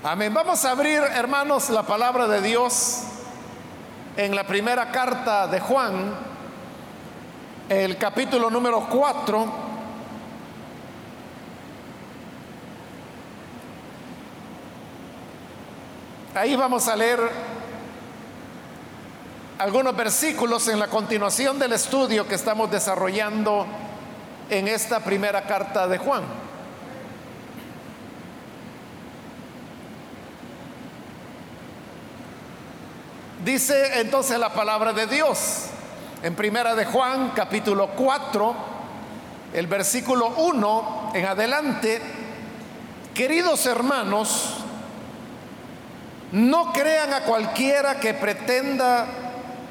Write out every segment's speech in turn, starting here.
Amén. Vamos a abrir, hermanos, la palabra de Dios en la primera carta de Juan, el capítulo número 4. Ahí vamos a leer algunos versículos en la continuación del estudio que estamos desarrollando en esta primera carta de Juan. Dice entonces la palabra de Dios en Primera de Juan capítulo 4, el versículo 1 en adelante, queridos hermanos, no crean a cualquiera que pretenda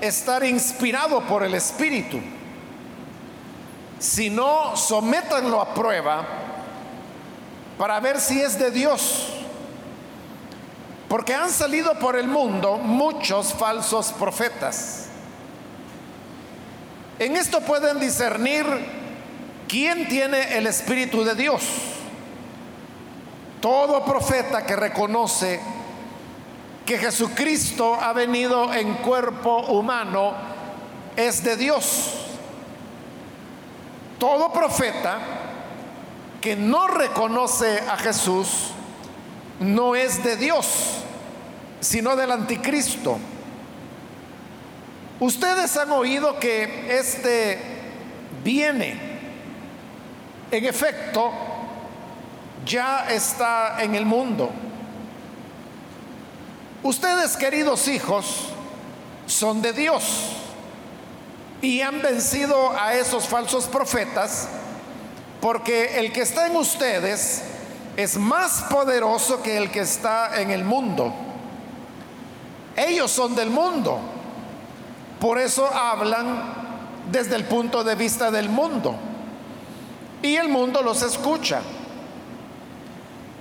estar inspirado por el Espíritu, sino sométanlo a prueba para ver si es de Dios porque han salido por el mundo muchos falsos profetas. En esto pueden discernir quién tiene el Espíritu de Dios. Todo profeta que reconoce que Jesucristo ha venido en cuerpo humano es de Dios. Todo profeta que no reconoce a Jesús no es de Dios sino del anticristo. Ustedes han oído que este viene. En efecto, ya está en el mundo. Ustedes, queridos hijos, son de Dios y han vencido a esos falsos profetas porque el que está en ustedes es más poderoso que el que está en el mundo. Ellos son del mundo. Por eso hablan desde el punto de vista del mundo. Y el mundo los escucha.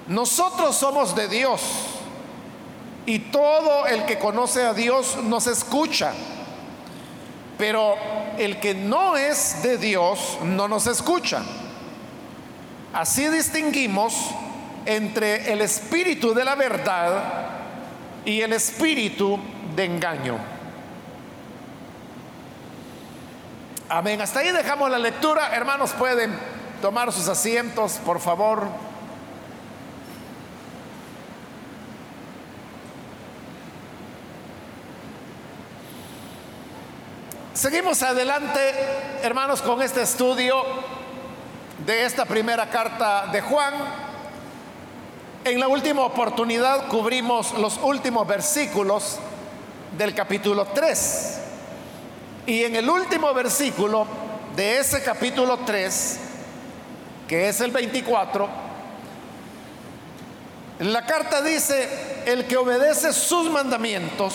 Nosotros somos de Dios. Y todo el que conoce a Dios nos escucha. Pero el que no es de Dios no nos escucha. Así distinguimos entre el espíritu de la verdad y el espíritu de engaño. Amén. Hasta ahí dejamos la lectura. Hermanos, pueden tomar sus asientos, por favor. Seguimos adelante, hermanos, con este estudio de esta primera carta de Juan. En la última oportunidad cubrimos los últimos versículos del capítulo 3. Y en el último versículo de ese capítulo 3, que es el 24, la carta dice, el que obedece sus mandamientos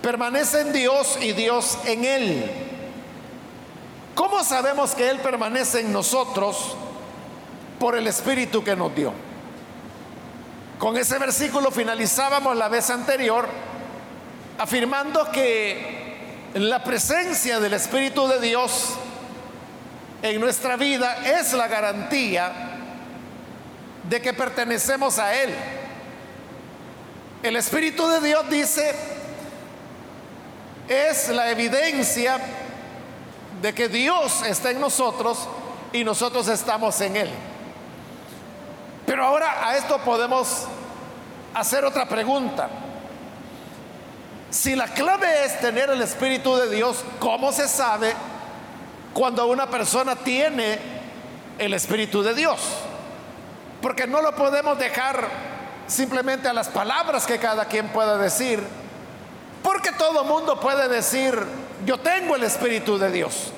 permanece en Dios y Dios en él. ¿Cómo sabemos que Él permanece en nosotros? Por el Espíritu que nos dio. Con ese versículo finalizábamos la vez anterior afirmando que la presencia del Espíritu de Dios en nuestra vida es la garantía de que pertenecemos a Él. El Espíritu de Dios dice, es la evidencia de que Dios está en nosotros y nosotros estamos en Él. Pero ahora a esto podemos hacer otra pregunta. Si la clave es tener el Espíritu de Dios, ¿cómo se sabe cuando una persona tiene el Espíritu de Dios? Porque no lo podemos dejar simplemente a las palabras que cada quien pueda decir, porque todo mundo puede decir, yo tengo el Espíritu de Dios.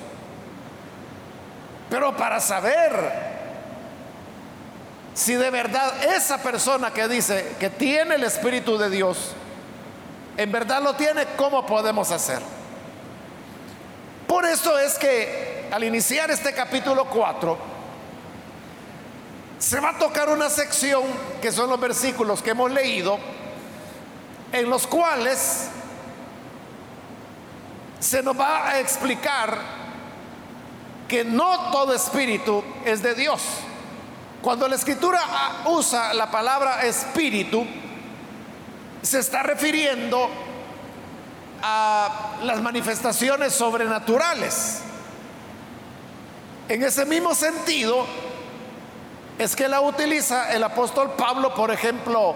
Pero para saber si de verdad esa persona que dice que tiene el Espíritu de Dios, en verdad lo tiene, ¿cómo podemos hacer? Por eso es que al iniciar este capítulo 4, se va a tocar una sección que son los versículos que hemos leído, en los cuales se nos va a explicar que no todo espíritu es de Dios Cuando la escritura usa la palabra espíritu, se está refiriendo a las manifestaciones sobrenaturales. En ese mismo sentido, es que la utiliza el apóstol Pablo, por ejemplo,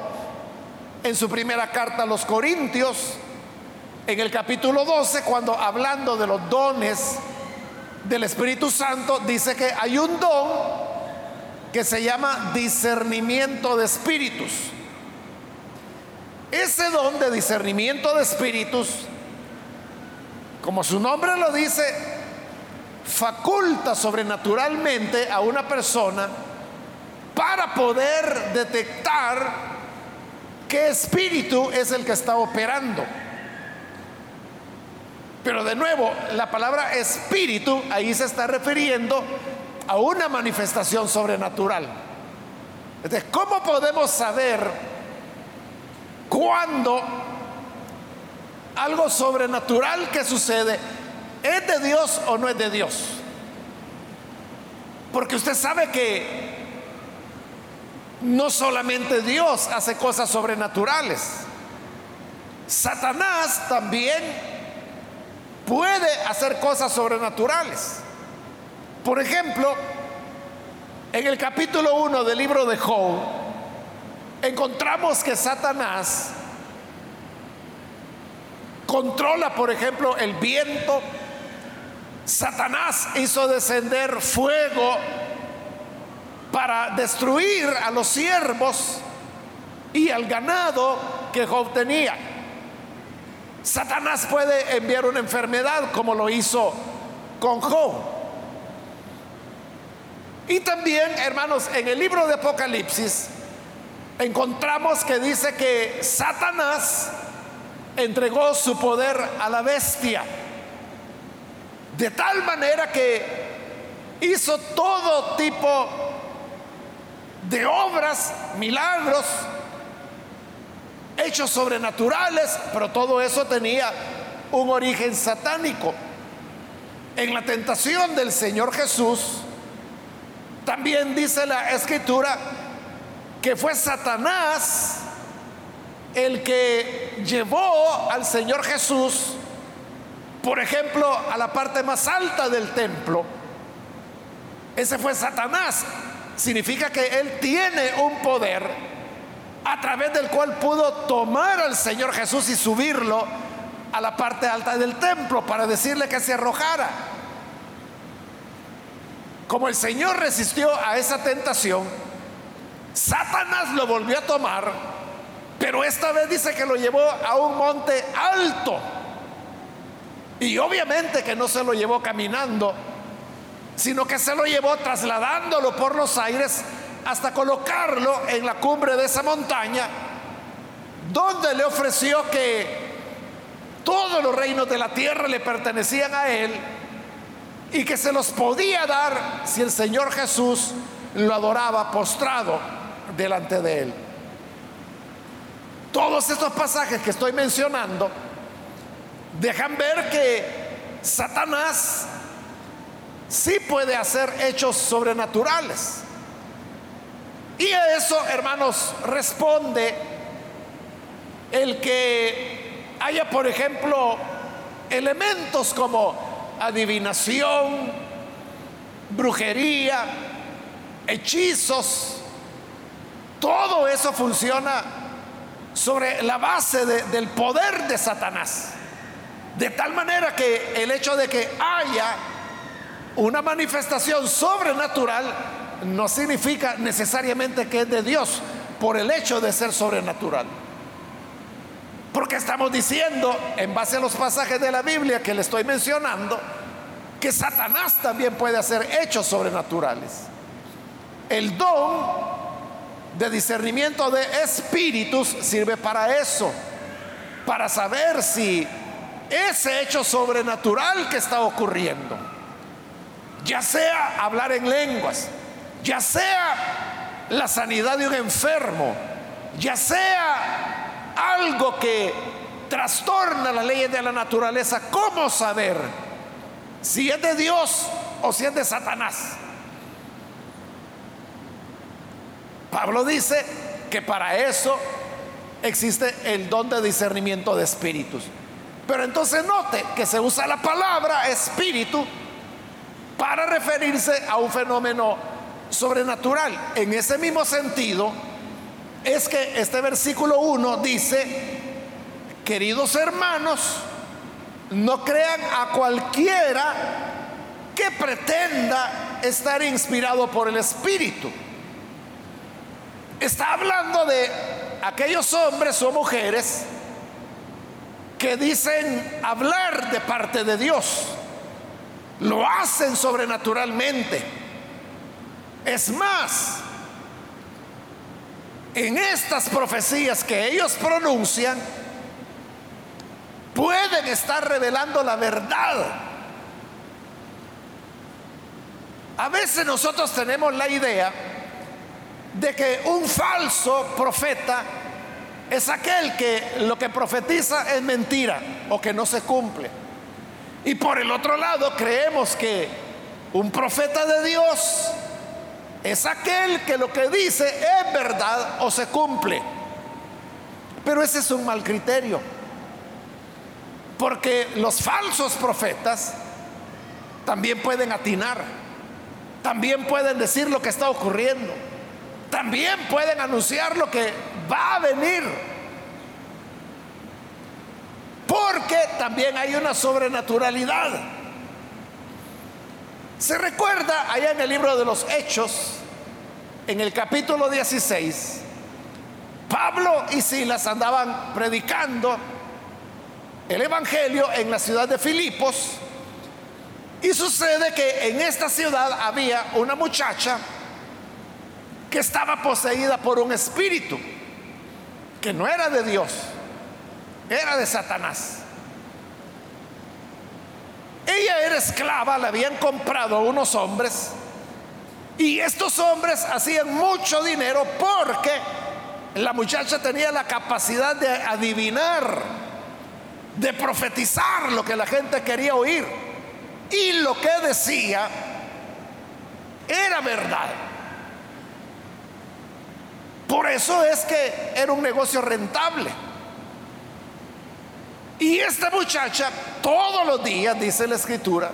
en su primera carta a los Corintios, en el capítulo 12, cuando hablando de los dones del Espíritu Santo, dice que hay un don que se llama discernimiento de espíritus. Ese don de discernimiento de espíritus, como su nombre lo dice, faculta sobrenaturalmente a una persona para poder detectar qué espíritu es el que está operando. Pero de nuevo, la palabra espíritu ahí se está refiriendo a una manifestación sobrenatural. Entonces, ¿cómo podemos saber cuándo algo sobrenatural que sucede es de Dios o no es de Dios? Porque usted sabe que no solamente Dios hace cosas sobrenaturales, Satanás también puede hacer cosas sobrenaturales. Por ejemplo, en el capítulo 1 del libro de Job, encontramos que Satanás controla, por ejemplo, el viento. Satanás hizo descender fuego para destruir a los siervos y al ganado que Job tenía. Satanás puede enviar una enfermedad como lo hizo con Job. Y también, hermanos, en el libro de Apocalipsis encontramos que dice que Satanás entregó su poder a la bestia. De tal manera que hizo todo tipo de obras, milagros, hechos sobrenaturales, pero todo eso tenía un origen satánico. En la tentación del Señor Jesús, también dice la escritura que fue Satanás el que llevó al Señor Jesús, por ejemplo, a la parte más alta del templo. Ese fue Satanás. Significa que él tiene un poder a través del cual pudo tomar al Señor Jesús y subirlo a la parte alta del templo para decirle que se arrojara. Como el Señor resistió a esa tentación, Satanás lo volvió a tomar, pero esta vez dice que lo llevó a un monte alto. Y obviamente que no se lo llevó caminando, sino que se lo llevó trasladándolo por los aires hasta colocarlo en la cumbre de esa montaña, donde le ofreció que todos los reinos de la tierra le pertenecían a él y que se los podía dar si el Señor Jesús lo adoraba postrado delante de él. Todos estos pasajes que estoy mencionando dejan ver que Satanás sí puede hacer hechos sobrenaturales. Y a eso, hermanos, responde el que haya, por ejemplo, elementos como adivinación, brujería, hechizos, todo eso funciona sobre la base del poder de Satanás. De tal manera que el hecho de que haya una manifestación sobrenatural no significa necesariamente que es de Dios por el hecho de ser sobrenatural. Porque estamos diciendo, en base a los pasajes de la Biblia que le estoy mencionando, que Satanás también puede hacer hechos sobrenaturales. El don de discernimiento de espíritus sirve para eso, para saber si ese hecho sobrenatural que está ocurriendo, ya sea hablar en lenguas, ya sea la sanidad de un enfermo, ya sea algo que trastorna las leyes de la naturaleza, ¿cómo saber si es de Dios o si es de Satanás? Pablo dice que para eso existe el don de discernimiento de espíritus. Pero entonces note que se usa la palabra espíritu para referirse a un fenómeno sobrenatural. En ese mismo sentido, es que este versículo 1 dice, queridos hermanos, no crean a cualquiera que pretenda estar inspirado por el Espíritu. Está hablando de aquellos hombres o mujeres que dicen hablar de parte de Dios. Lo hacen sobrenaturalmente. Es más, en estas profecías que ellos pronuncian, pueden estar revelando la verdad. A veces nosotros tenemos la idea de que un falso profeta es aquel que lo que profetiza es mentira o que no se cumple. Y por el otro lado creemos que un profeta de Dios es aquel que lo que dice es verdad o se cumple. Pero ese es un mal criterio. Porque los falsos profetas también pueden atinar, también pueden decir lo que está ocurriendo, también pueden anunciar lo que va a venir. Porque también hay una sobrenaturalidad. Se recuerda allá en el libro de los Hechos, en el capítulo 16, Pablo y Silas andaban predicando el Evangelio en la ciudad de Filipos. Y sucede que en esta ciudad había una muchacha que estaba poseída por un espíritu que no era de Dios, era de Satanás. Ella era esclava, la habían comprado unos hombres y estos hombres hacían mucho dinero porque la muchacha tenía la capacidad de adivinar, de profetizar lo que la gente quería oír y lo que decía era verdad. Por eso es que era un negocio rentable. Y esta muchacha todos los días, dice la escritura,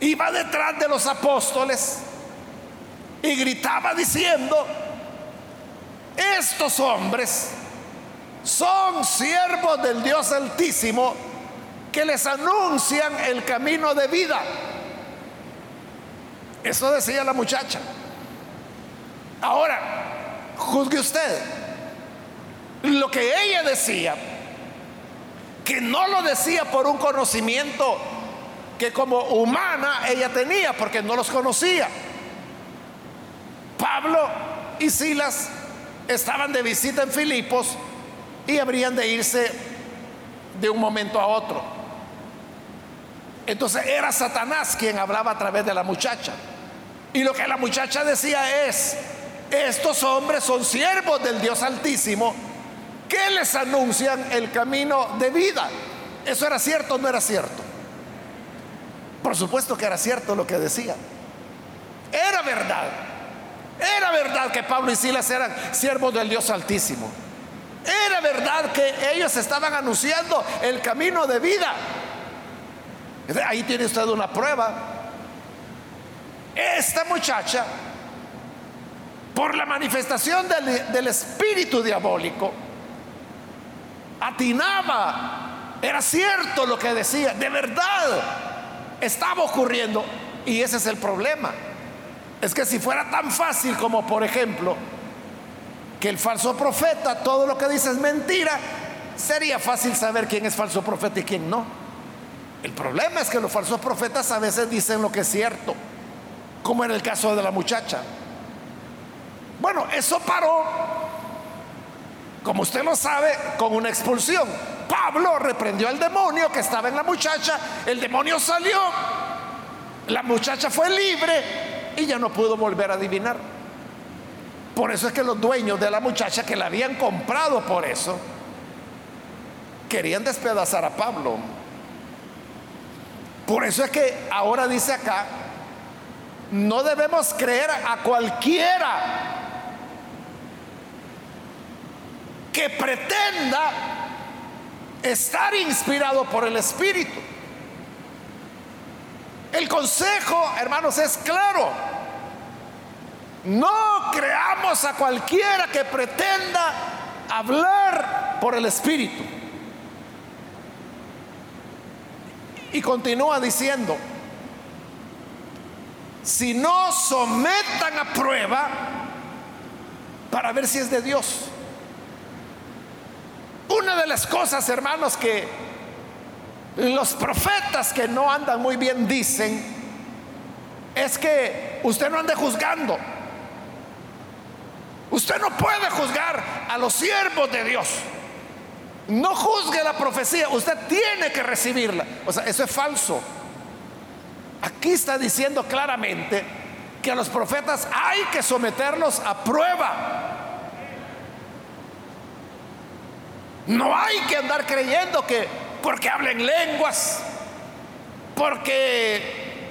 iba detrás de los apóstoles y gritaba diciendo, estos hombres son siervos del Dios Altísimo que les anuncian el camino de vida. Eso decía la muchacha. Ahora, Juzgue usted. Lo que ella decía, que no lo decía por un conocimiento que como humana ella tenía, porque no los conocía. Pablo y Silas estaban de visita en Filipos y habrían de irse de un momento a otro. Entonces era Satanás quien hablaba a través de la muchacha. Y lo que la muchacha decía es, estos hombres son siervos del Dios Altísimo que les anuncian el camino de vida. ¿Eso era cierto o no era cierto? Por supuesto que era cierto lo que decía. Era verdad. Era verdad que Pablo y Silas eran siervos del Dios Altísimo. Era verdad que ellos estaban anunciando el camino de vida. Ahí tiene usted una prueba. Esta muchacha por la manifestación del, espíritu diabólico, atinaba, era cierto lo que decía, de verdad estaba ocurriendo. Y ese es el problema. Es que si fuera tan fácil como, por ejemplo, que el falso profeta todo lo que dice es mentira, sería fácil saber quién es falso profeta y quién no. El problema es que los falsos profetas a veces dicen lo que es cierto, como en el caso de la muchacha. Bueno, eso paró, como usted lo sabe, con una expulsión. Pablo reprendió al demonio que estaba en la muchacha, el demonio salió, la muchacha fue libre y ya no pudo volver a adivinar. Por eso es que los dueños de la muchacha que la habían comprado por eso, querían despedazar a Pablo. Por eso es que ahora dice acá, no debemos creer a cualquiera que pretenda estar inspirado por el Espíritu. El consejo, hermanos, es claro. No creamos a cualquiera que pretenda hablar por el Espíritu. Y continúa diciendo, si no sometan a prueba para ver si es de Dios. Una de las cosas, hermanos, que los profetas que no andan muy bien dicen es que usted no ande juzgando. Usted no puede juzgar a los siervos de Dios. No juzgue la profecía, usted tiene que recibirla. O sea, eso es falso. Aquí está diciendo claramente que a los profetas hay que someterlos a prueba. No hay que andar creyendo que porque hablen lenguas, porque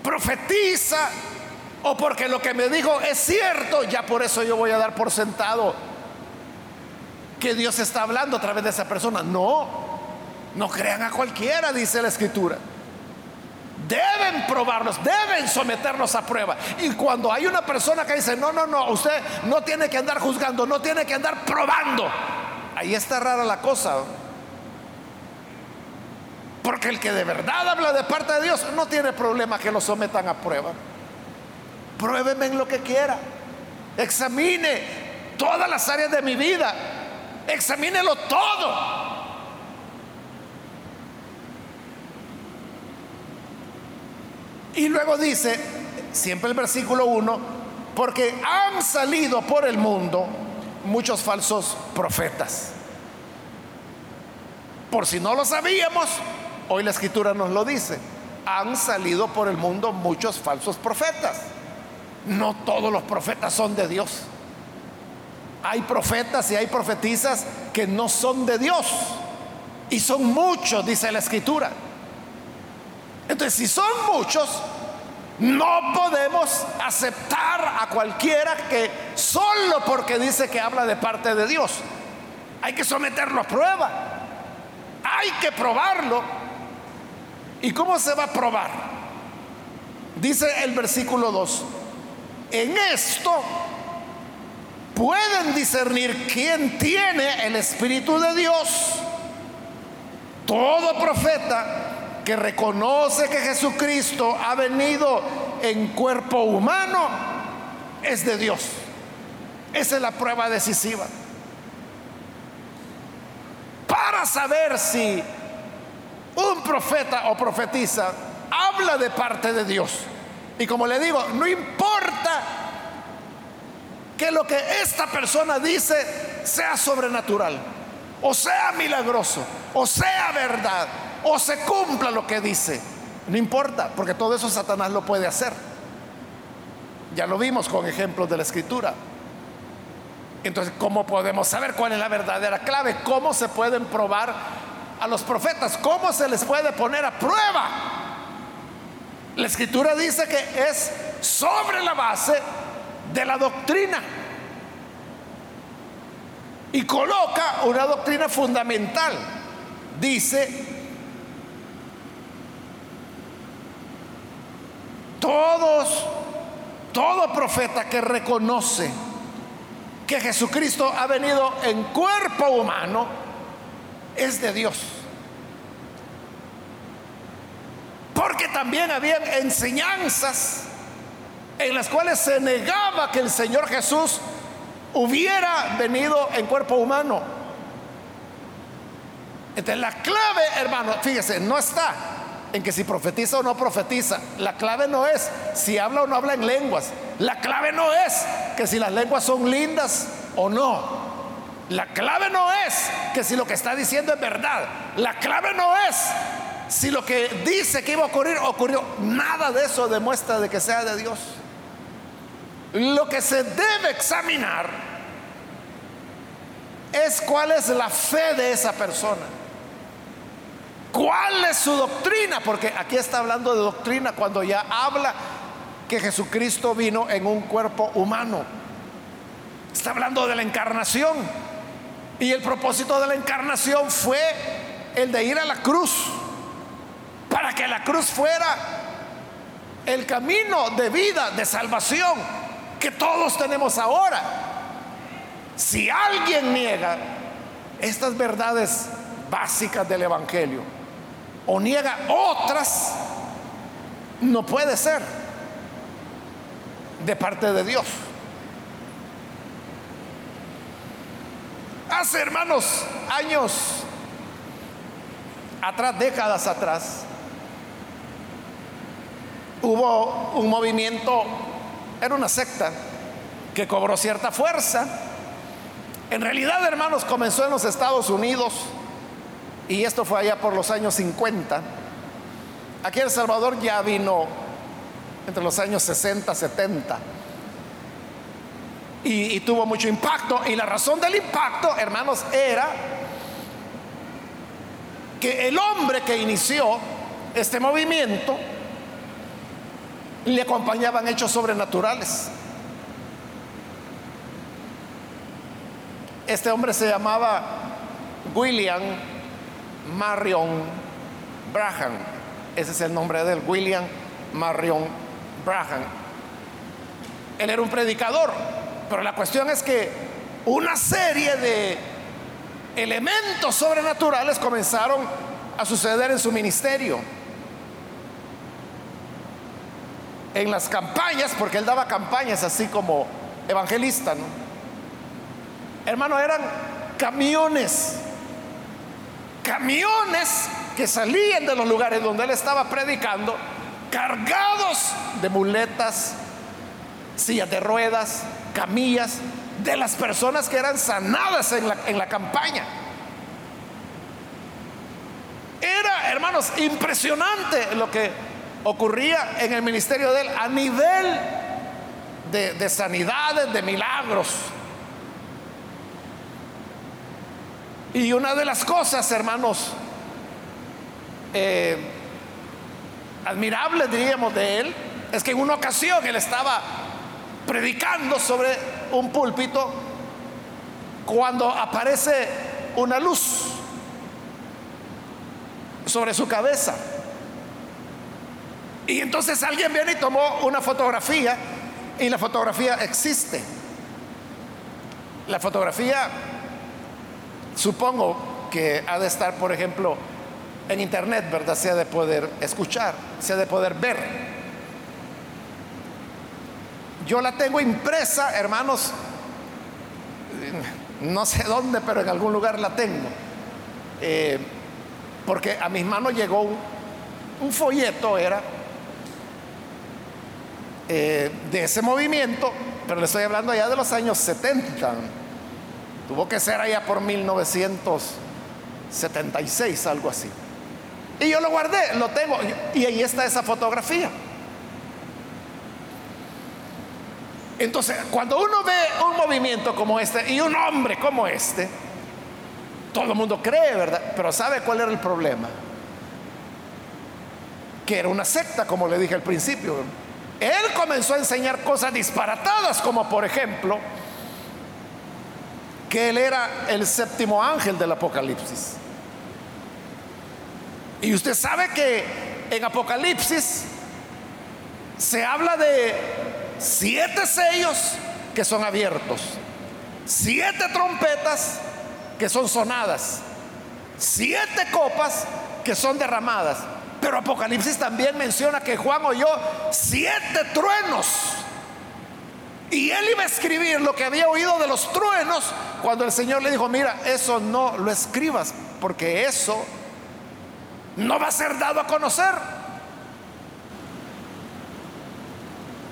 profetiza o porque lo que me dijo es cierto, ya por eso yo voy a dar por sentado que Dios está hablando a través de esa persona. No, no crean a cualquiera, dice la escritura. Deben probarlos, deben someterlos a prueba. Y cuando hay una persona que dice, no, no, no, usted no tiene que andar juzgando, no tiene que andar probando, ahí está rara la cosa. Porque el que de verdad habla de parte de Dios no tiene problema que lo sometan a prueba. Pruébeme en lo que quiera. Examine todas las áreas de mi vida. Examínelo todo. Y luego dice, siempre el versículo 1, porque han salido por el mundo muchos falsos profetas. Por si no lo sabíamos, hoy la escritura nos lo dice. Han salido por el mundo muchos falsos profetas. No todos los profetas son de Dios. Hay profetas y hay profetizas que no son de Dios. Y son muchos, dice la escritura. Entonces, si son muchos, no podemos aceptar a cualquiera que solo porque dice que habla de parte de Dios. Hay que someterlo a prueba. Hay que probarlo. ¿Y cómo se va a probar? Dice el versículo 2. En esto pueden discernir quién tiene el Espíritu de Dios. Todo profeta que reconoce que Jesucristo ha venido en cuerpo humano es de Dios. Esa es la prueba decisiva. Para saber si un profeta o profetiza habla de parte de Dios. Y como le digo, no importa que lo que esta persona dice sea sobrenatural, o sea milagroso, o sea verdad, o se cumpla lo que dice. No importa, porque todo eso Satanás lo puede hacer. Ya lo vimos con ejemplos de la escritura. Entonces, ¿cómo podemos saber cuál es la verdadera clave? ¿Cómo se pueden probar a los profetas? ¿Cómo se les puede poner a prueba? La escritura dice que es sobre la base de la doctrina. Y coloca una doctrina fundamental. Dice Todos, todo profeta que reconoce que Jesucristo ha venido en cuerpo humano es de Dios. Porque también habían enseñanzas en las cuales se negaba que el Señor Jesús hubiera venido en cuerpo humano. Entonces la clave, hermano, fíjese, no está en que si profetiza o no profetiza. La clave no es si habla o no habla en lenguas. La clave no es que si las lenguas son lindas o no. La clave no es que si lo que está diciendo es verdad. La clave no es si lo que dice que iba a ocurrir ocurrió. Nada de eso demuestra de que sea de Dios. Lo que se debe examinar es cuál es la fe de esa persona. ¿Cuál es su doctrina? Porque aquí está hablando de doctrina cuando ya habla que Jesucristo vino en un cuerpo humano. Está hablando de la encarnación. Y el propósito de la encarnación fue el de ir a la cruz, para que la cruz fuera el camino de vida, de salvación que todos tenemos ahora. Si alguien niega estas verdades básicas del Evangelio o niega otras, no puede ser de parte de Dios. Hace, hermanos, años atrás, décadas atrás, hubo un movimiento, era una secta, que cobró cierta fuerza. En realidad, hermanos, comenzó en los Estados Unidos y esto fue allá por los años 50. Aquí El Salvador ya vino entre los años 60, 70 y, tuvo mucho impacto. Y la razón del impacto, hermanos, era que el hombre que inició este movimiento le acompañaban hechos sobrenaturales. Este hombre se llamaba William Marion Braham. Ese es el nombre de él, William Marion Braham. Él era un predicador pero la cuestión es que una serie de elementos sobrenaturales comenzaron a suceder en su ministerio. En las campañas, porque él daba campañas así como evangelista, ¿no? Hermano, eran camiones, camiones que salían de los lugares donde él estaba predicando, cargados de muletas, sillas de ruedas, camillas de las personas que eran sanadas en la, en la campaña. Era, hermanos, impresionante lo que ocurría en el ministerio de él a nivel de, sanidades, de milagros. Y una de las cosas, hermanos, eh, admirables, diríamos, de él, es que en una ocasión él estaba predicando sobre un púlpito cuando aparece una luz sobre su cabeza. Y entonces alguien viene y tomó una fotografía y la fotografía existe. La fotografía supongo que ha de estar, por ejemplo, en internet, ¿verdad? Se ha de poder escuchar, se ha de poder ver. Yo la tengo impresa, hermanos, no sé dónde, pero en algún lugar la tengo. Eh, porque a mis manos llegó un, folleto, era eh, de ese movimiento, pero le estoy hablando allá de los años 70. Tuvo que ser allá por 1976, algo así. Y yo lo guardé, lo tengo, y ahí está esa fotografía. Entonces, cuando uno ve un movimiento como este y un hombre como este, todo el mundo cree, ¿verdad? Pero ¿sabe cuál era el problema? Que era una secta, como le dije al principio. Él comenzó a enseñar cosas disparatadas, como por ejemplo, que él era el séptimo ángel del Apocalipsis. Y usted sabe que en Apocalipsis se habla de siete sellos que son abiertos, siete trompetas que son sonadas, siete copas que son derramadas. Pero Apocalipsis también menciona que Juan oyó siete truenos. Y él iba a escribir lo que había oído de los truenos cuando el Señor le dijo, mira, eso no lo escribas, porque eso no va a ser dado a conocer.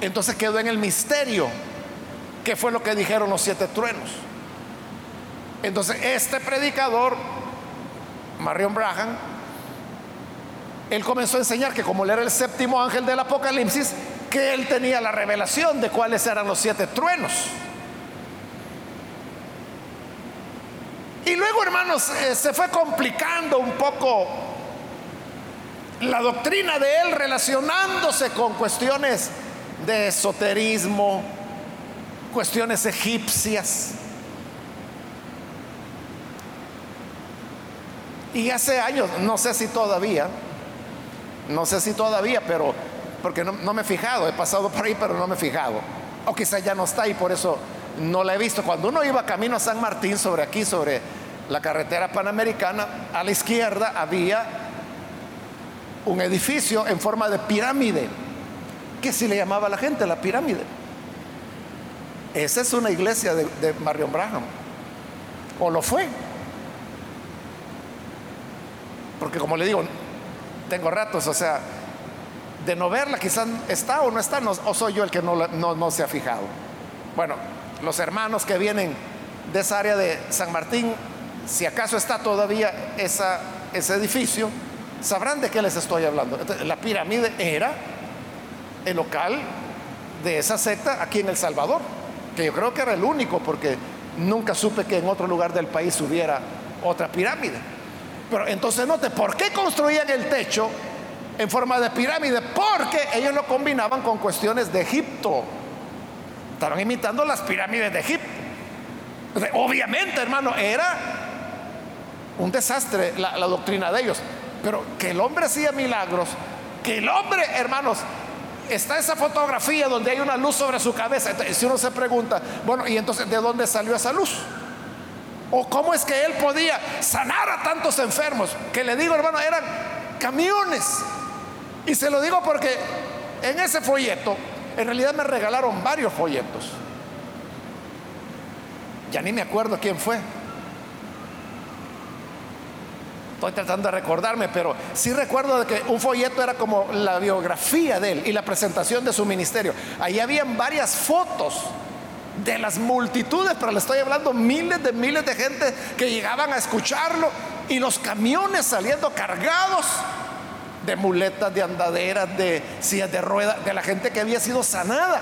Entonces quedó en el misterio qué fue lo que dijeron los siete truenos. Entonces este predicador, Marion Braham, él comenzó a enseñar que como él era el séptimo ángel del Apocalipsis, que él tenía la revelación de cuáles eran los siete truenos. Y luego, hermanos, eh, se fue complicando un poco la doctrina de él relacionándose con cuestiones de esoterismo, cuestiones egipcias. Y hace años, no sé si todavía, no sé si todavía, pero porque no, me he fijado, he pasado por ahí, pero no me he fijado. O quizá ya no está y por eso no la he visto. Cuando uno iba camino a San Martín, sobre aquí, sobre la carretera panamericana, a la izquierda había un edificio en forma de pirámide, que si le llamaba a la gente la pirámide. Esa es una iglesia de, Marion Braham, o lo fue. Porque como le digo, tengo ratos, o sea, de no verla, quizás está o no está, o soy yo el que no, se ha fijado. Bueno, los hermanos que vienen de esa área de San Martín, si acaso está todavía esa, ese edificio, sabrán de qué les estoy hablando. la pirámide era el local de esa secta aquí en El Salvador, que yo creo que era el único, porque nunca supe que en otro lugar del país hubiera otra pirámide. Pero entonces note, ¿por qué construían el techo en forma de pirámide? Porque ellos lo combinaban con cuestiones de Egipto. Estaban imitando las pirámides de Egipto. Obviamente, hermano, era un desastre la, la doctrina de ellos. Pero que el hombre hacía milagros, que el hombre, hermanos, está esa fotografía donde hay una luz sobre su cabeza. si uno se pregunta, bueno, ¿y entonces de dónde salió esa luz? ¿O cómo es que él podía sanar a tantos enfermos? Que le digo, hermano, eran camiones. Y se lo digo porque en ese folleto, en realidad me regalaron varios folletos. Ya ni me acuerdo quién fue. Estoy tratando de recordarme, pero sí recuerdo que un folleto era como la biografía de él y la presentación de su ministerio. Ahí habían varias fotos de las multitudes, pero le estoy hablando miles de miles de gente que llegaban a escucharlo y los camiones saliendo cargados de muletas, de andaderas, de sillas de ruedas, de la gente que había sido sanada.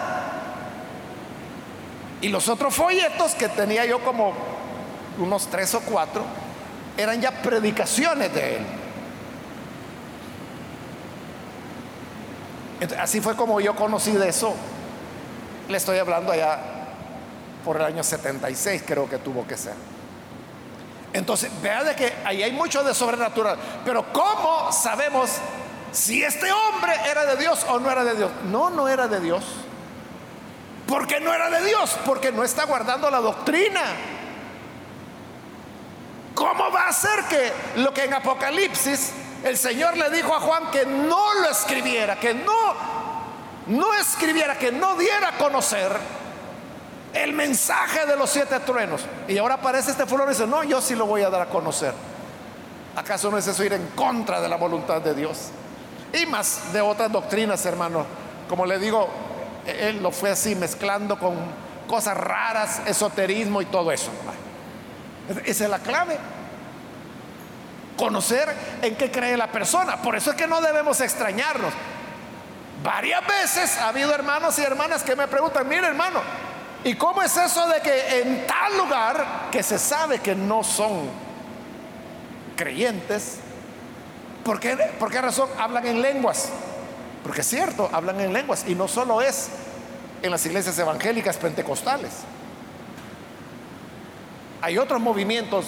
Y los otros folletos que tenía yo como unos tres o cuatro, eran ya predicaciones de él. así fue como yo conocí de eso. Le estoy hablando allá por el año 76, creo que tuvo que ser. Entonces, vea de que ahí hay mucho de sobrenatural. Pero ¿cómo sabemos si este hombre era de Dios o no era de Dios? No, no era de Dios. ¿Por qué no era de Dios? Porque no está guardando la doctrina. ¿Cómo va a ser que lo que en Apocalipsis el Señor le dijo a Juan que no lo escribiera, que no, no escribiera, que no diera a conocer el mensaje de los siete truenos? Y ahora aparece este fulano y dice, no, yo sí lo voy a dar a conocer. ¿Acaso no es eso ir en contra de la voluntad de Dios? Y más de otras doctrinas, hermano. Como le digo, él lo fue así mezclando con cosas raras, esoterismo y todo eso. Esa es la clave. Conocer en qué cree la persona. Por eso es que no debemos extrañarnos. Varias veces ha habido hermanos y hermanas que me preguntan, mire hermano, ¿y cómo es eso de que en tal lugar que se sabe que no son creyentes, ¿por qué, ¿por qué razón hablan en lenguas? Porque es cierto, hablan en lenguas y no solo es en las iglesias evangélicas pentecostales. Hay otros movimientos,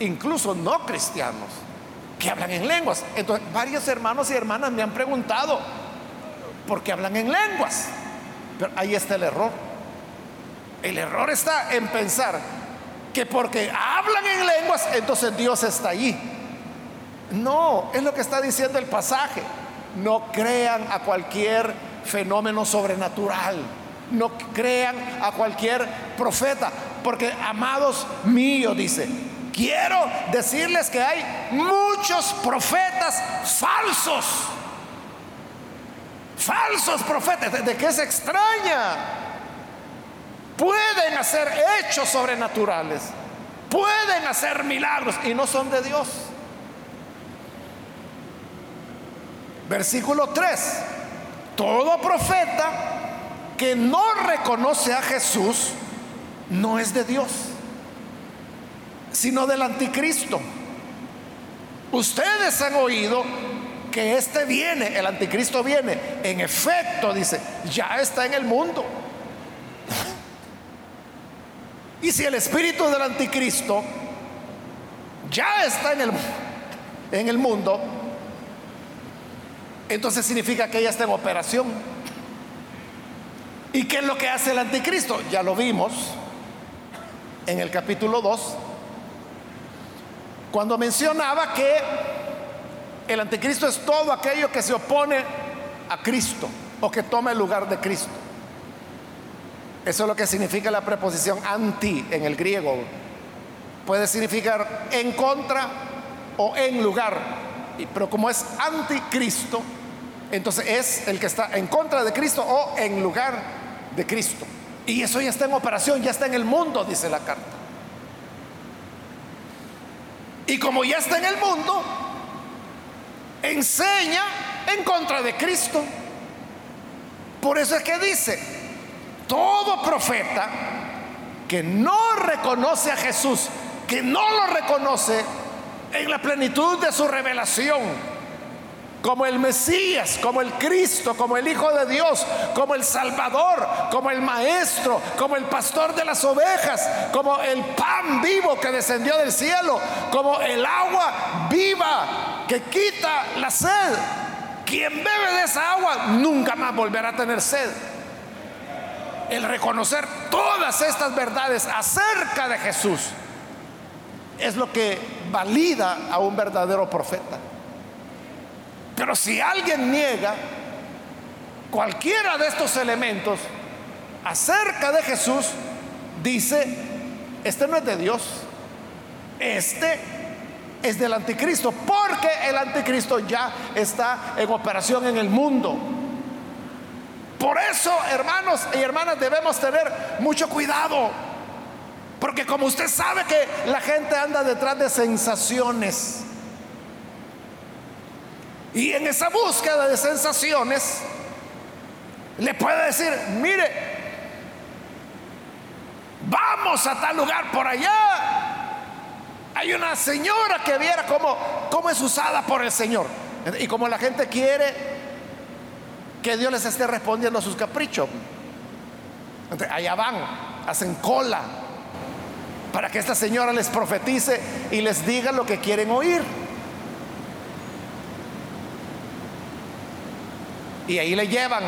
incluso no cristianos, que hablan en lenguas. Entonces, varios hermanos y hermanas me han preguntado, ¿por qué hablan en lenguas? Pero ahí está el error. El error está en pensar que porque hablan en lenguas, entonces Dios está allí. No, es lo que está diciendo el pasaje. No crean a cualquier fenómeno sobrenatural. No crean a cualquier profeta. Porque, amados míos, dice, quiero decirles que hay muchos profetas falsos. Falsos profetas. ¿De qué se extraña? Pueden hacer hechos sobrenaturales. Pueden hacer milagros y no son de Dios. Versículo 3. Todo profeta que no reconoce a Jesús no es de Dios, sino del anticristo. Ustedes han oído que este viene, el anticristo viene. En efecto, dice, ya está en el mundo. Y si el espíritu del anticristo ya está en el en el mundo, entonces significa que ella está en operación. ¿Y qué es lo que hace el anticristo? Ya lo vimos en el capítulo 2, cuando mencionaba que el anticristo es todo aquello que se opone a Cristo o que toma el lugar de Cristo. Eso es lo que significa la preposición anti en el griego. Puede significar en contra o en lugar. Pero como es anticristo, entonces es el que está en contra de Cristo o en lugar de Cristo. Y eso ya está en operación, ya está en el mundo, dice la carta. Y como ya está en el mundo, enseña en contra de Cristo. Por eso es que dice, todo profeta que no reconoce a Jesús, que no lo reconoce en la plenitud de su revelación, como el Mesías, como el Cristo, como el Hijo de Dios, como el Salvador, como el Maestro, como el pastor de las ovejas, como el pan vivo que descendió del cielo, como el agua viva que quita la sed. Quien bebe de esa agua nunca más volverá a tener sed el reconocer todas estas verdades acerca de Jesús es lo que valida a un verdadero profeta. Pero si alguien niega cualquiera de estos elementos acerca de Jesús, dice, este no es de Dios, este es del anticristo, porque el anticristo ya está en operación en el mundo. Por eso, hermanos y hermanas, debemos tener mucho cuidado. Porque como usted sabe que la gente anda detrás de sensaciones. Y en esa búsqueda de sensaciones, le puede decir, mire, vamos a tal lugar por allá. Hay una señora que viera cómo, cómo es usada por el Señor. Y como la gente quiere que Dios les esté respondiendo a sus caprichos. allá van, hacen cola para que esta señora les profetice y les diga lo que quieren oír. Y ahí le llevan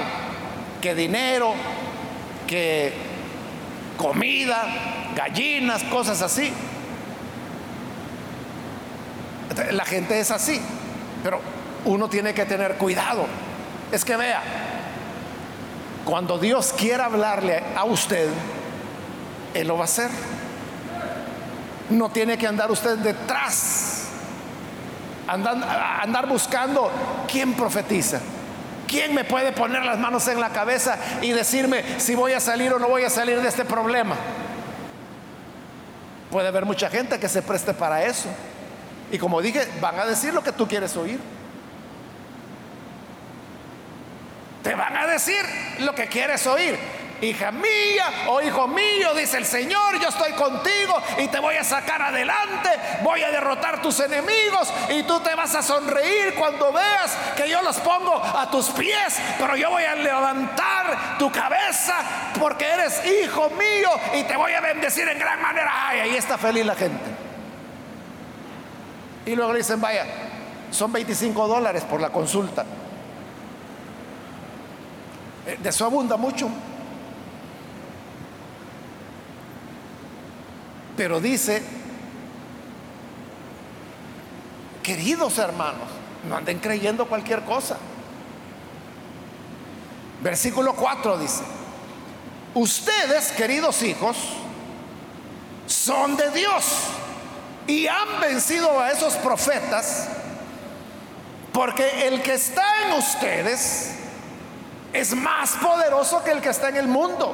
que dinero, que comida, gallinas, cosas así. La gente es así, pero uno tiene que tener cuidado es que vea, cuando Dios quiera hablarle a usted, Él lo va a hacer. No tiene que andar usted detrás, andar, andar buscando quién profetiza. ¿Quién me puede poner las manos en la cabeza y decirme si voy a salir o no voy a salir de este problema? Puede haber mucha gente que se preste para eso. Y como dije, van a decir lo que tú quieres oír. Te van a decir lo que quieres oír. Hija mía o hijo mío, dice el Señor, yo estoy contigo y te voy a sacar adelante, voy a derrotar tus enemigos y tú te vas a sonreír cuando veas que yo los pongo a tus pies, pero yo voy a levantar tu cabeza porque eres hijo mío y te voy a bendecir en gran manera. Ay, ahí está feliz la gente. Y luego le dicen, vaya, son 25 dólares por la consulta. Eh, de eso abunda mucho. Pero dice, queridos hermanos, no anden creyendo cualquier cosa. Versículo 4 dice, ustedes, queridos hijos, son de Dios y han vencido a esos profetas porque el que está en ustedes es más poderoso que el que está en el mundo.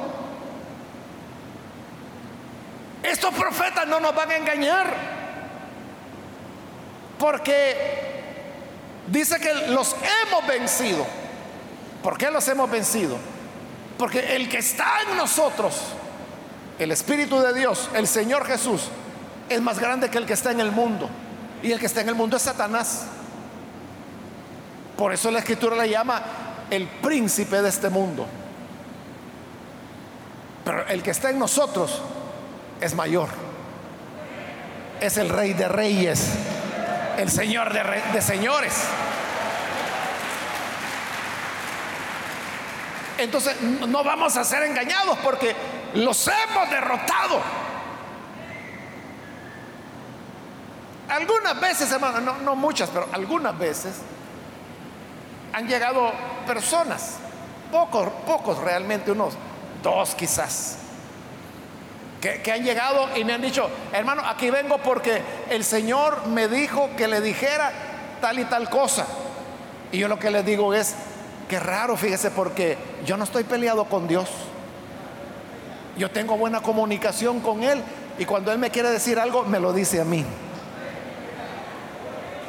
Estos profetas no nos van a engañar. Porque dice que los hemos vencido. ¿Por qué los hemos vencido? Porque el que está en nosotros, el Espíritu de Dios, el Señor Jesús, es más grande que el que está en el mundo. Y el que está en el mundo es Satanás. Por eso la escritura le llama el príncipe de este mundo. Pero el que está en nosotros es mayor. Es el rey de reyes el Señor de, señores. Entonces no vamos a ser engañados porque los hemos derrotado. Algunas veces, hermano, no, no muchas, pero algunas veces han llegado personas, pocos, pocos realmente, unos dos quizás, que, han llegado y me han dicho, hermano, aquí vengo porque el Señor me dijo que le dijera tal y tal cosa. Y yo lo que les digo es, qué raro, fíjese, porque yo no estoy peleado con Dios. Yo tengo buena comunicación con Él y cuando Él me quiere decir algo, me lo dice a mí.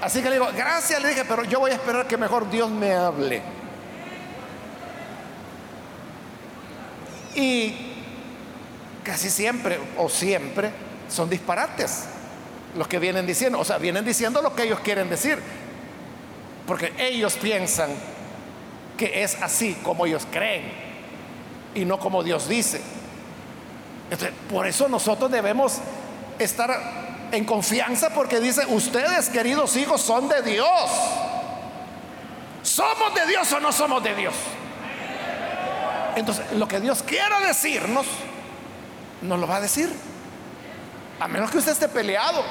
Así que le digo, gracias, le dije, pero yo voy a esperar que mejor Dios me hable. Y casi siempre o siempre son disparates los que vienen diciendo, o sea, vienen diciendo lo que ellos quieren decir, porque ellos piensan que es así como ellos creen y no como Dios dice. por eso nosotros debemos estar en confianza porque dice, ustedes queridos hijos son de Dios. ¿Somos de Dios o no somos de Dios? Entonces, lo que Dios quiera decirnos, nos lo va a decir. A menos que usted esté peleado,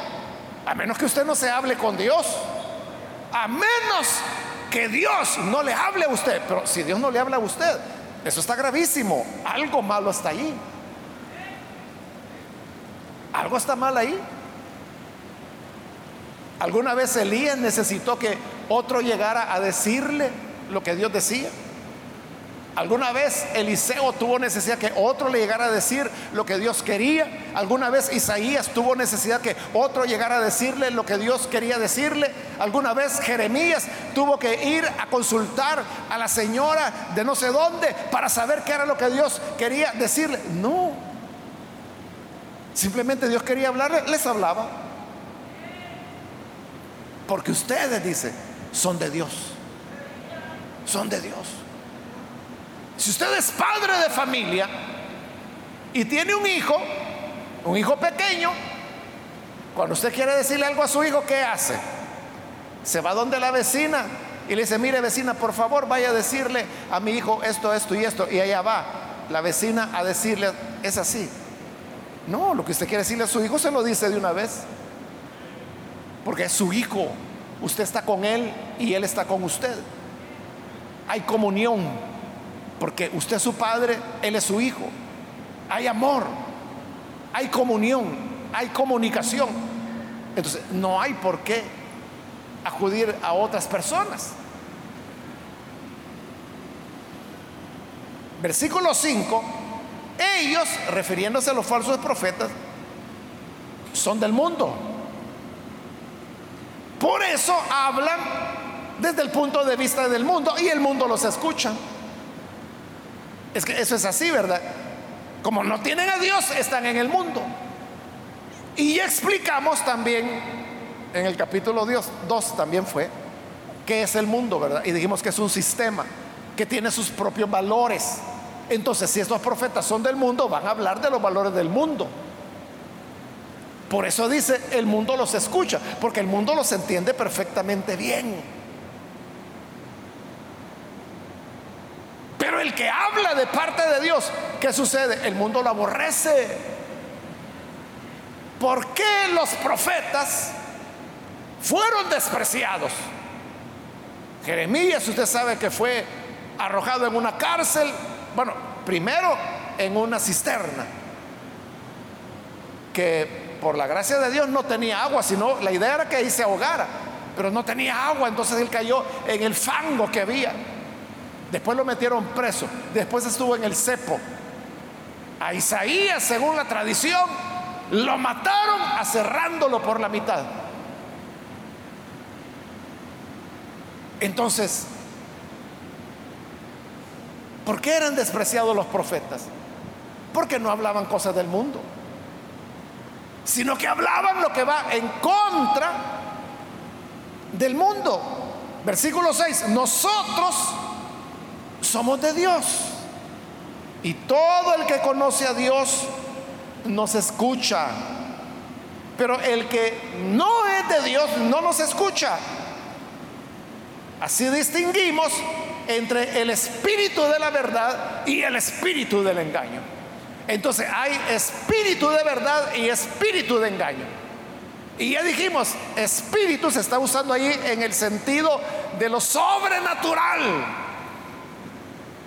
a menos que usted no se hable con Dios, a menos que Dios no le hable a usted. Pero si Dios no le habla a usted, eso está gravísimo. Algo malo está ahí. Algo está mal ahí. ¿Alguna vez Elías necesitó que otro llegara a decirle lo que Dios decía? ¿Alguna vez Eliseo tuvo necesidad que otro le llegara a decir lo que Dios quería? ¿Alguna vez Isaías tuvo necesidad que otro llegara a decirle lo que Dios quería decirle? ¿Alguna vez Jeremías tuvo que ir a consultar a la señora de no sé dónde para saber qué era lo que Dios quería decirle? No. Simplemente Dios quería hablarle, les hablaba. Porque ustedes, dice, son de Dios. Son de Dios. Si usted es padre de familia y tiene un hijo, un hijo pequeño, cuando usted quiere decirle algo a su hijo, ¿qué hace? Se va donde la vecina y le dice, mire vecina, por favor vaya a decirle a mi hijo esto, esto y esto. Y allá va la vecina a decirle, es así. No, lo que usted quiere decirle a su hijo se lo dice de una vez porque es su hijo. Usted está con él y él está con usted. Hay comunión, porque usted es su padre, él es su hijo. Hay amor, hay comunión, hay comunicación. Entonces, no hay por qué acudir a otras personas. Versículo 5, ellos, refiriéndose a los falsos profetas, son del mundo por eso hablan desde el punto de vista del mundo y el mundo los escucha. Es que eso es así, ¿verdad? Como no tienen a Dios, están en el mundo. Y explicamos también en el capítulo 2 también fue que es el mundo, ¿verdad? Y dijimos que es un sistema que tiene sus propios valores. Entonces, si estos profetas son del mundo, van a hablar de los valores del mundo. Por eso dice, el mundo los escucha, porque el mundo los entiende perfectamente bien. Pero el que habla de parte de Dios, ¿qué sucede? El mundo lo aborrece. ¿Por qué los profetas fueron despreciados? Jeremías, usted sabe que fue arrojado en una cárcel, bueno, primero en una cisterna, que por la gracia de Dios no tenía agua, sino la idea era que ahí se ahogara, pero no tenía agua, entonces él cayó en el fango que había. Después lo metieron preso, después estuvo en el cepo. A Isaías, según la tradición, lo mataron aserrándolo por la mitad. Entonces, ¿por qué eran despreciados los profetas? Porque no hablaban cosas del mundo sino que hablaban lo que va en contra del mundo. Versículo 6, nosotros somos de Dios. Y todo el que conoce a Dios nos escucha. Pero el que no es de Dios no nos escucha. Así distinguimos entre el espíritu de la verdad y el espíritu del engaño. Entonces hay espíritu de verdad y espíritu de engaño. Y ya dijimos, espíritu se está usando ahí en el sentido de lo sobrenatural.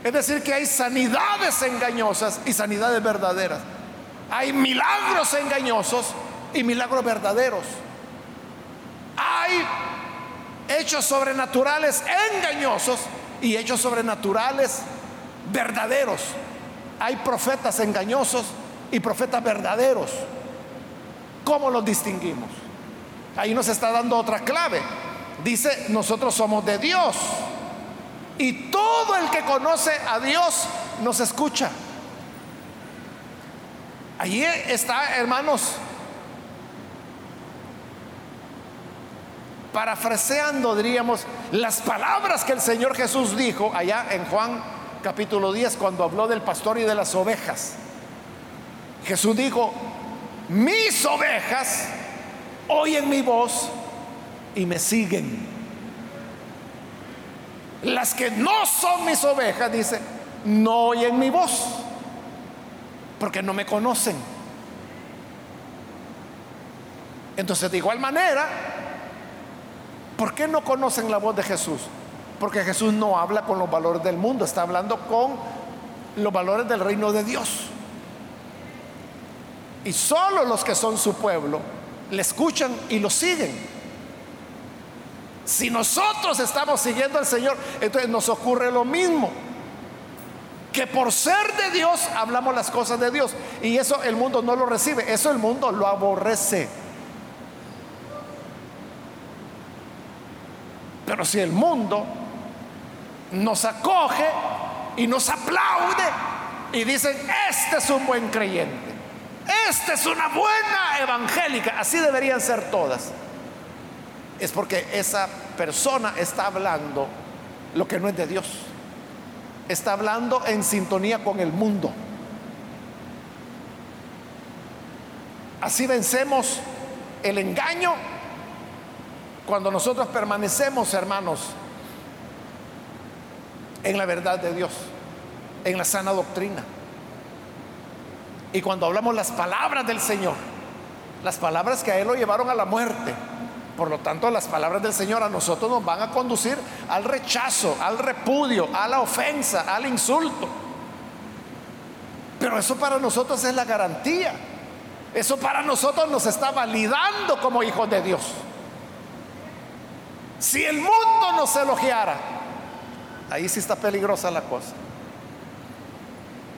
Es decir, que hay sanidades engañosas y sanidades verdaderas. Hay milagros engañosos y milagros verdaderos. Hay hechos sobrenaturales engañosos y hechos sobrenaturales verdaderos. Hay profetas engañosos y profetas verdaderos. ¿Cómo los distinguimos? Ahí nos está dando otra clave. Dice, nosotros somos de Dios. Y todo el que conoce a Dios nos escucha. Allí está, hermanos, parafraseando, diríamos, las palabras que el Señor Jesús dijo allá en Juan capítulo 10 cuando habló del pastor y de las ovejas. Jesús dijo, mis ovejas oyen mi voz y me siguen. Las que no son mis ovejas, dice, no oyen mi voz, porque no me conocen. Entonces, de igual manera, ¿por qué no conocen la voz de Jesús? Porque Jesús no habla con los valores del mundo, está hablando con los valores del reino de Dios. Y solo los que son su pueblo le escuchan y lo siguen. Si nosotros estamos siguiendo al Señor, entonces nos ocurre lo mismo. Que por ser de Dios hablamos las cosas de Dios. Y eso el mundo no lo recibe, eso el mundo lo aborrece. Pero si el mundo nos acoge y nos aplaude y dicen, este es un buen creyente, esta es una buena evangélica, así deberían ser todas es porque esa persona está hablando lo que no es de Dios. Está hablando en sintonía con el mundo. Así vencemos el engaño cuando nosotros permanecemos, hermanos, en la verdad de Dios, en la sana doctrina. Y cuando hablamos las palabras del Señor, las palabras que a Él lo llevaron a la muerte, por lo tanto, las palabras del Señor a nosotros nos van a conducir al rechazo, al repudio, a la ofensa, al insulto. Pero eso para nosotros es la garantía. Eso para nosotros nos está validando como hijos de Dios. Si el mundo nos elogiara, ahí sí está peligrosa la cosa.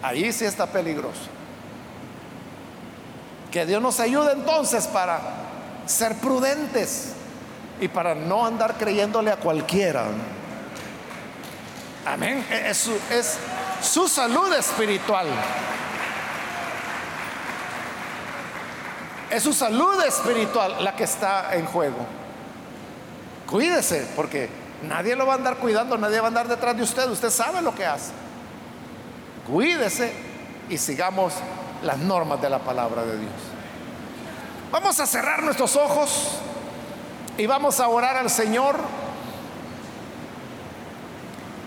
Ahí sí está peligroso. Que Dios nos ayude entonces para ser prudentes y para no andar creyéndole a cualquiera. Amén. Es su, es su salud espiritual. Es su salud espiritual la que está en juego. Cuídese, porque nadie lo va a andar cuidando, nadie va a andar detrás de usted. Usted sabe lo que hace. Cuídese y sigamos las normas de la palabra de Dios. Vamos a cerrar nuestros ojos y vamos a orar al Señor.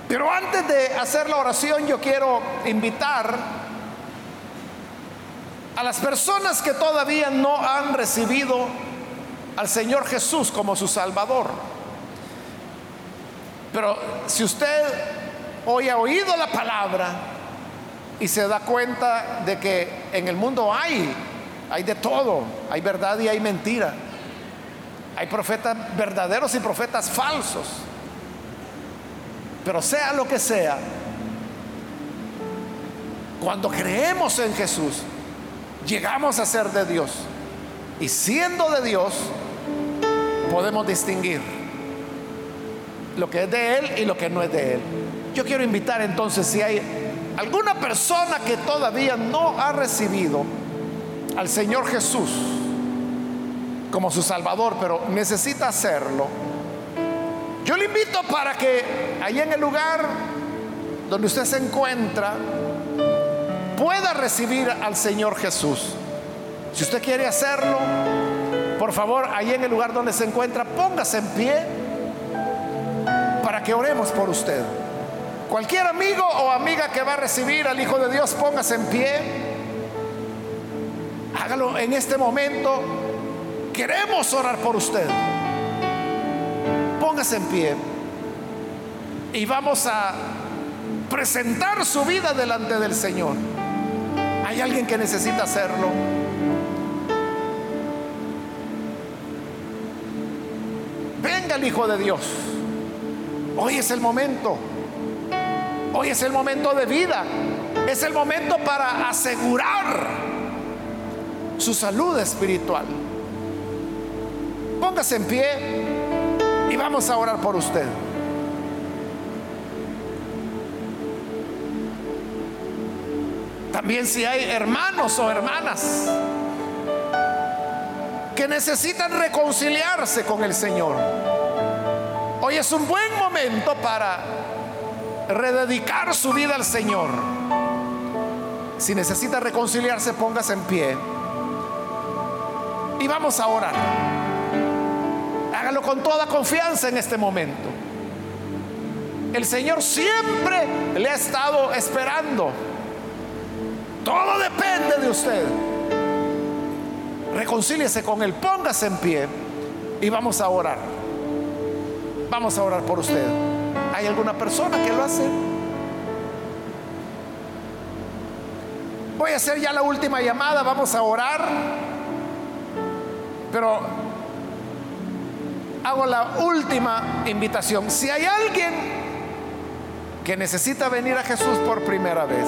Pero antes de hacer la oración yo quiero invitar a las personas que todavía no han recibido al Señor Jesús como su Salvador. Pero si usted hoy ha oído la palabra y se da cuenta de que en el mundo hay hay de todo, hay verdad y hay mentira. Hay profetas verdaderos y profetas falsos. Pero sea lo que sea, cuando creemos en Jesús, llegamos a ser de Dios. Y siendo de Dios, podemos distinguir lo que es de Él y lo que no es de Él. Yo quiero invitar entonces si hay alguna persona que todavía no ha recibido al Señor Jesús como su Salvador, pero necesita hacerlo, yo le invito para que ahí en el lugar donde usted se encuentra pueda recibir al Señor Jesús. Si usted quiere hacerlo, por favor, ahí en el lugar donde se encuentra, póngase en pie que oremos por usted. Cualquier amigo o amiga que va a recibir al Hijo de Dios, póngase en pie. Hágalo en este momento. Queremos orar por usted. Póngase en pie. Y vamos a presentar su vida delante del Señor. ¿Hay alguien que necesita hacerlo? Venga el Hijo de Dios. Hoy es el momento. Hoy es el momento de vida. Es el momento para asegurar su salud espiritual. Póngase en pie y vamos a orar por usted. También si hay hermanos o hermanas que necesitan reconciliarse con el Señor. Hoy es un buen momento para rededicar su vida al Señor. Si necesita reconciliarse, póngase en pie. Y vamos a orar. Hágalo con toda confianza en este momento. El Señor siempre le ha estado esperando. Todo depende de usted. Reconcíliese con Él, póngase en pie y vamos a orar. Vamos a orar por usted. ¿Hay alguna persona que lo hace? Voy a hacer ya la última llamada, vamos a orar. Pero hago la última invitación. Si hay alguien que necesita venir a Jesús por primera vez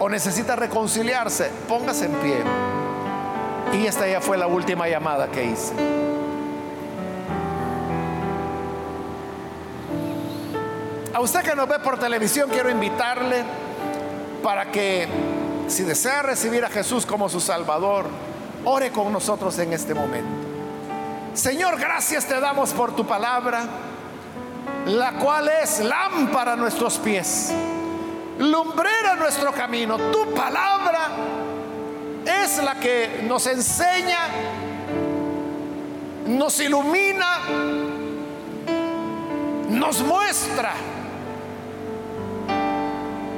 o necesita reconciliarse, póngase en pie. Y esta ya fue la última llamada que hice. A usted que nos ve por televisión, quiero invitarle para que, si desea recibir a Jesús como su Salvador, ore con nosotros en este momento. Señor, gracias te damos por tu palabra, la cual es lámpara a nuestros pies, lumbrera nuestro camino. Tu palabra es la que nos enseña, nos ilumina, nos muestra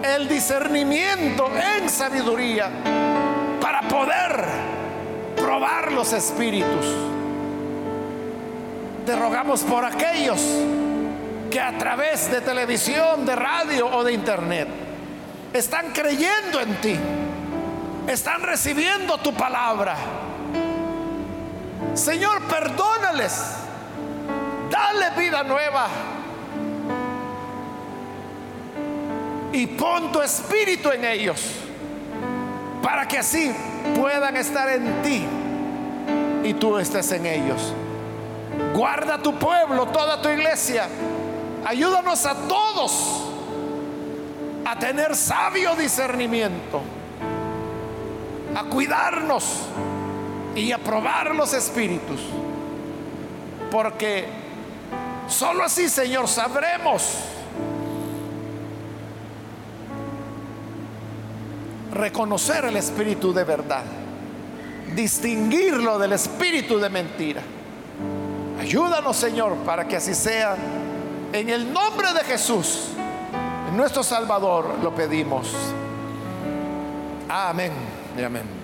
el discernimiento en sabiduría para poder probar los espíritus. Te rogamos por aquellos que a través de televisión, de radio o de internet están creyendo en ti, están recibiendo tu palabra. Señor, perdónales, dale vida nueva y pon tu espíritu en ellos para que así puedan estar en ti y tú estés en ellos. Guarda tu pueblo, toda tu iglesia. Ayúdanos a todos a tener sabio discernimiento, a cuidarnos y a probar los espíritus. Porque solo así, Señor, sabremos reconocer el espíritu de verdad, distinguirlo del espíritu de mentira. Ayúdanos, Señor, para que así sea. En el nombre de Jesús, nuestro Salvador, lo pedimos. Amén y amén.